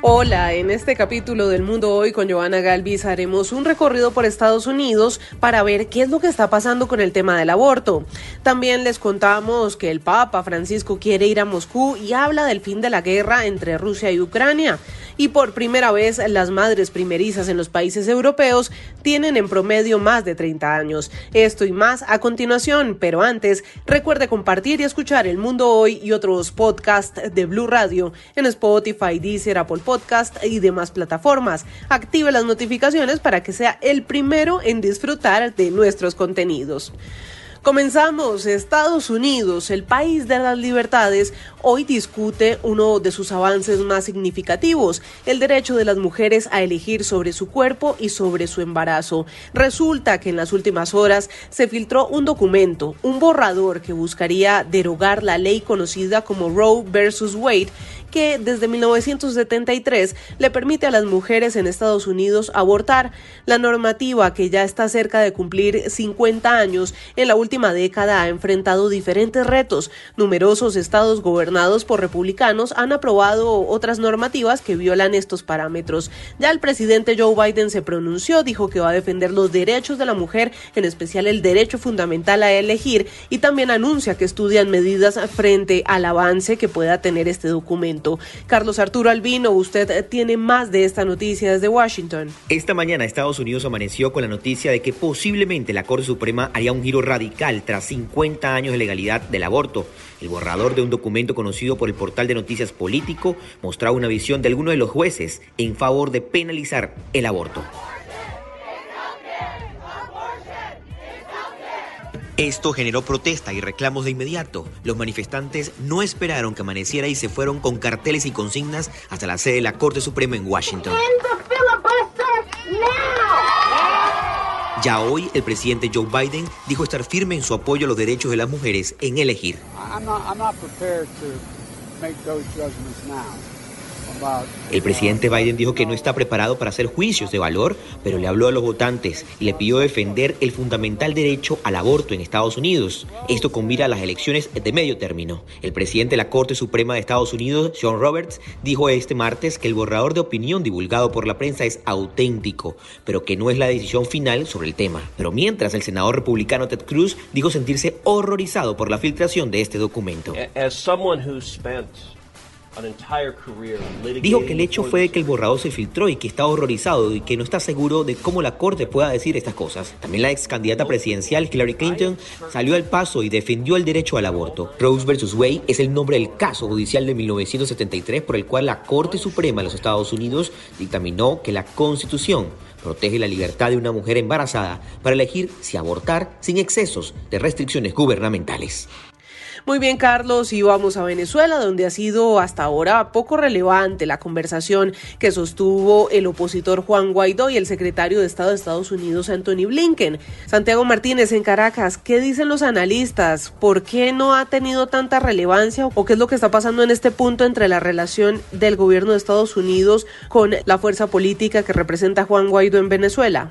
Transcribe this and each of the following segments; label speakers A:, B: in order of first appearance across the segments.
A: Hola, en este capítulo del Mundo Hoy con Joana Galvis haremos un recorrido por Estados Unidos para ver qué es lo que está pasando con el tema del aborto. También les contamos que el Papa Francisco quiere ir a Moscú y habla del fin de la guerra entre Rusia y Ucrania. Y por primera vez las madres primerizas en los países europeos tienen en promedio más de 30 años. Esto y más a continuación, pero antes recuerde compartir y escuchar El Mundo Hoy y otros podcasts de Blue Radio en Spotify, Deezer, Apple Podcast y demás plataformas. Active las notificaciones para que sea el primero en disfrutar de nuestros contenidos. Comenzamos. Estados Unidos, el país de las libertades, hoy discute uno de sus avances más significativos, el derecho de las mujeres a elegir sobre su cuerpo y sobre su embarazo. Resulta que en las últimas horas se filtró un documento, un borrador que buscaría derogar la ley conocida como Roe versus Wade que desde 1973 le permite a las mujeres en Estados Unidos abortar. La normativa, que ya está cerca de cumplir 50 años, en la última década ha enfrentado diferentes retos. Numerosos estados gobernados por republicanos han aprobado otras normativas que violan estos parámetros. Ya el presidente Joe Biden se pronunció, dijo que va a defender los derechos de la mujer, en especial el derecho fundamental a elegir, y también anuncia que estudian medidas frente al avance que pueda tener este documento. Carlos Arturo Albino, usted tiene más de esta noticia desde Washington.
B: Esta mañana Estados Unidos amaneció con la noticia de que posiblemente la Corte Suprema haría un giro radical tras 50 años de legalidad del aborto. El borrador de un documento conocido por el portal de noticias político mostraba una visión de algunos de los jueces en favor de penalizar el aborto. Esto generó protesta y reclamos de inmediato. Los manifestantes no esperaron que amaneciera y se fueron con carteles y consignas hasta la sede de la Corte Suprema en Washington. Ya hoy, el presidente Joe Biden dijo estar firme en su apoyo a los derechos de las mujeres en elegir. El presidente Biden dijo que no está preparado para hacer juicios de valor, pero le habló a los votantes y le pidió defender el fundamental derecho al aborto en Estados Unidos. Esto combina las elecciones de medio término. El presidente de la Corte Suprema de Estados Unidos, John Roberts, dijo este martes que el borrador de opinión divulgado por la prensa es auténtico, pero que no es la decisión final sobre el tema. Pero mientras el senador republicano Ted Cruz dijo sentirse horrorizado por la filtración de este documento. Dijo que el hecho fue que el borrador se filtró y que está horrorizado y que no está seguro de cómo la Corte pueda decir estas cosas. También la ex candidata presidencial Hillary Clinton salió al paso y defendió el derecho al aborto. Rose versus Wade es el nombre del caso judicial de 1973 por el cual la Corte Suprema de los Estados Unidos dictaminó que la Constitución protege la libertad de una mujer embarazada para elegir si abortar sin excesos de restricciones gubernamentales.
A: Muy bien, Carlos, y vamos a Venezuela, donde ha sido hasta ahora poco relevante la conversación que sostuvo el opositor Juan Guaidó y el secretario de Estado de Estados Unidos, Anthony Blinken. Santiago Martínez, en Caracas, ¿qué dicen los analistas? ¿Por qué no ha tenido tanta relevancia o qué es lo que está pasando en este punto entre la relación del gobierno de Estados Unidos con la fuerza política que representa Juan Guaidó en Venezuela?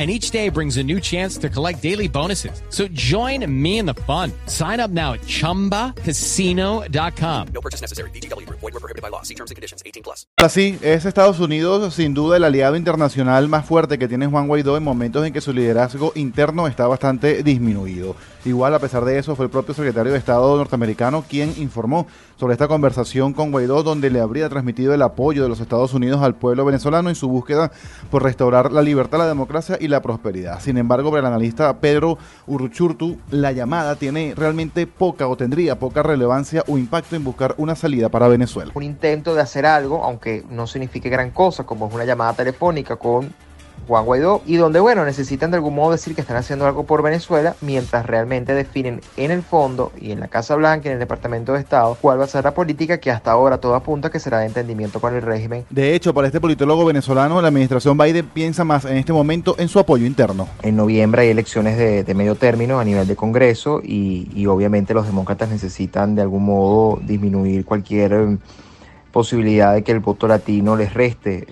C: and each day brings a new chance to collect daily bonuses. So join me in the fun. Sign up now at ChumbaCasino.com. No purchase necessary. BGW. Void were prohibited by law. See terms and conditions.
D: 18 plus. Así es Estados Unidos sin duda el aliado internacional más fuerte que tiene Juan Guaidó en momentos en que su liderazgo interno está bastante disminuido. Igual, a pesar de eso, fue el propio secretario de Estado norteamericano quien informó sobre esta conversación con Guaidó, donde le habría transmitido el apoyo de los Estados Unidos al pueblo venezolano en su búsqueda por restaurar la libertad, la democracia y la prosperidad. Sin embargo, para el analista Pedro Uruchurtu, la llamada tiene realmente poca o tendría poca relevancia o impacto en buscar una salida para Venezuela.
E: Un intento de hacer algo, aunque no signifique gran cosa, como es una llamada telefónica con Juan Guaidó y donde, bueno, necesitan de algún modo decir que están haciendo algo por Venezuela mientras realmente definen en el fondo y en la Casa Blanca y en el Departamento de Estado cuál va a ser la política que hasta ahora todo apunta que será de entendimiento con el régimen.
D: De hecho, para este politólogo venezolano, la administración Biden piensa más en este momento en su apoyo interno.
E: En noviembre hay elecciones de, de medio término a nivel de Congreso y, y obviamente los demócratas necesitan de algún modo disminuir cualquier eh, posibilidad de que el voto latino les reste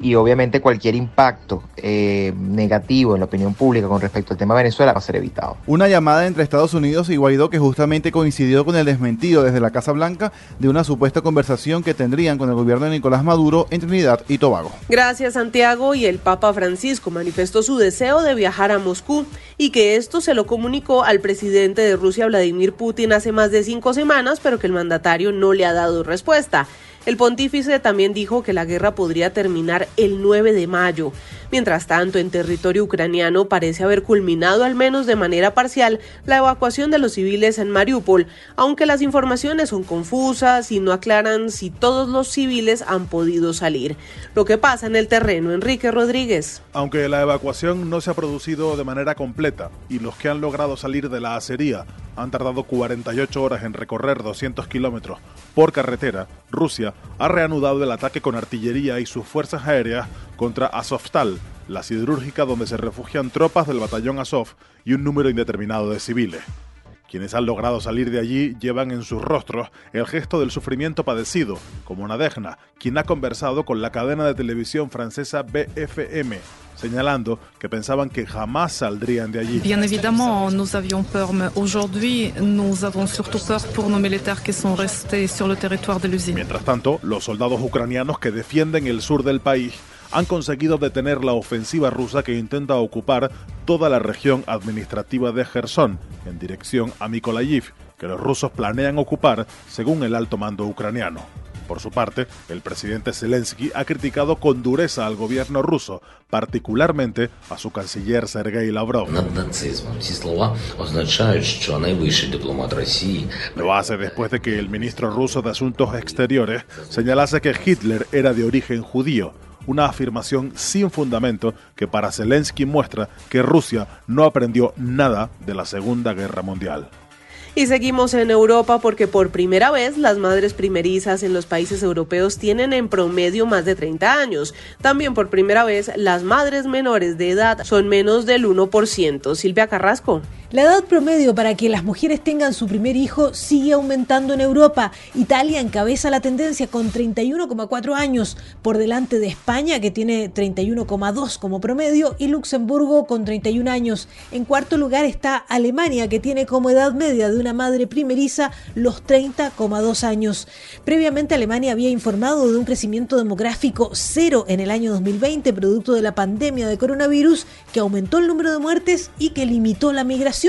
E: y obviamente cualquier impacto eh, negativo en la opinión pública con respecto al tema de Venezuela va a ser evitado.
D: Una llamada entre Estados Unidos y Guaidó que justamente coincidió con el desmentido desde la Casa Blanca de una supuesta conversación que tendrían con el gobierno de Nicolás Maduro en Trinidad y Tobago.
A: Gracias Santiago y el Papa Francisco manifestó su deseo de viajar a Moscú y que esto se lo comunicó al presidente de Rusia Vladimir Putin hace más de cinco semanas, pero que el mandatario no le ha dado respuesta. El pontífice también dijo que la guerra podría terminar el 9 de mayo. Mientras tanto, en territorio ucraniano parece haber culminado al menos de manera parcial la evacuación de los civiles en Mariupol, aunque las informaciones son confusas y no aclaran si todos los civiles han podido salir. Lo que pasa en el terreno, Enrique Rodríguez.
F: Aunque la evacuación no se ha producido de manera completa y los que han logrado salir de la acería han tardado 48 horas en recorrer 200 kilómetros por carretera, Rusia ha reanudado el ataque con artillería y sus fuerzas aéreas contra Azovstal, la siderúrgica donde se refugian tropas del batallón Azov y un número indeterminado de civiles. Quienes han logrado salir de allí llevan en sus rostros el gesto del sufrimiento padecido, como Nadegna, quien ha conversado con la cadena de televisión francesa BFM, señalando que pensaban que jamás saldrían de allí.
G: Bien évidemment, nous avions peur, mais aujourd'hui, nous avons surtout peur pour nos militaires qui sont restés sur le territoire de l'usine.
F: Mientras tanto, los soldados ucranianos que defienden el sur del país han conseguido detener la ofensiva rusa que intenta ocupar toda la región administrativa de Gerson, en dirección a Mykolaiv, que los rusos planean ocupar según el alto mando ucraniano. Por su parte, el presidente Zelensky ha criticado con dureza al gobierno ruso, particularmente a su canciller Sergei Lavrov. Lo hace después de que el ministro ruso de Asuntos Exteriores señalase que Hitler era de origen judío, una afirmación sin fundamento que para Zelensky muestra que Rusia no aprendió nada de la Segunda Guerra Mundial.
A: Y seguimos en Europa porque por primera vez las madres primerizas en los países europeos tienen en promedio más de 30 años. También por primera vez las madres menores de edad son menos del 1%. Silvia Carrasco.
H: La edad promedio para que las mujeres tengan su primer hijo sigue aumentando en Europa. Italia encabeza la tendencia con 31,4 años, por delante de España que tiene 31,2 como promedio y Luxemburgo con 31 años. En cuarto lugar está Alemania que tiene como edad media de una madre primeriza los 30,2 años. Previamente Alemania había informado de un crecimiento demográfico cero en el año 2020 producto de la pandemia de coronavirus que aumentó el número de muertes y que limitó la migración.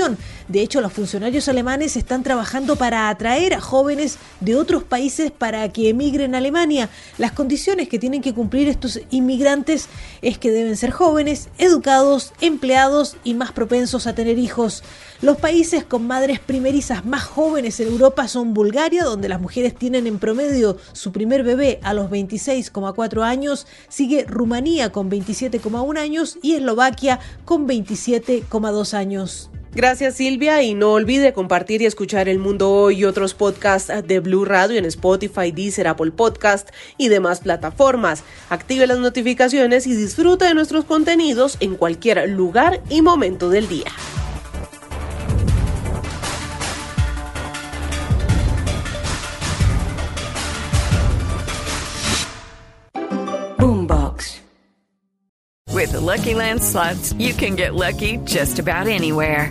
H: De hecho, los funcionarios alemanes están trabajando para atraer a jóvenes de otros países para que emigren a Alemania. Las condiciones que tienen que cumplir estos inmigrantes es que deben ser jóvenes, educados, empleados y más propensos a tener hijos. Los países con madres primerizas más jóvenes en Europa son Bulgaria, donde las mujeres tienen en promedio su primer bebé a los 26,4 años, sigue Rumanía con 27,1 años y Eslovaquia con 27,2 años.
A: Gracias Silvia y no olvide compartir y escuchar El Mundo Hoy y otros podcasts de Blue Radio en Spotify, Deezer, Apple Podcast y demás plataformas. Active las notificaciones y disfruta de nuestros contenidos en cualquier lugar y momento del día.
I: Boombox. With the Lucky Land slots, you can get lucky just about anywhere.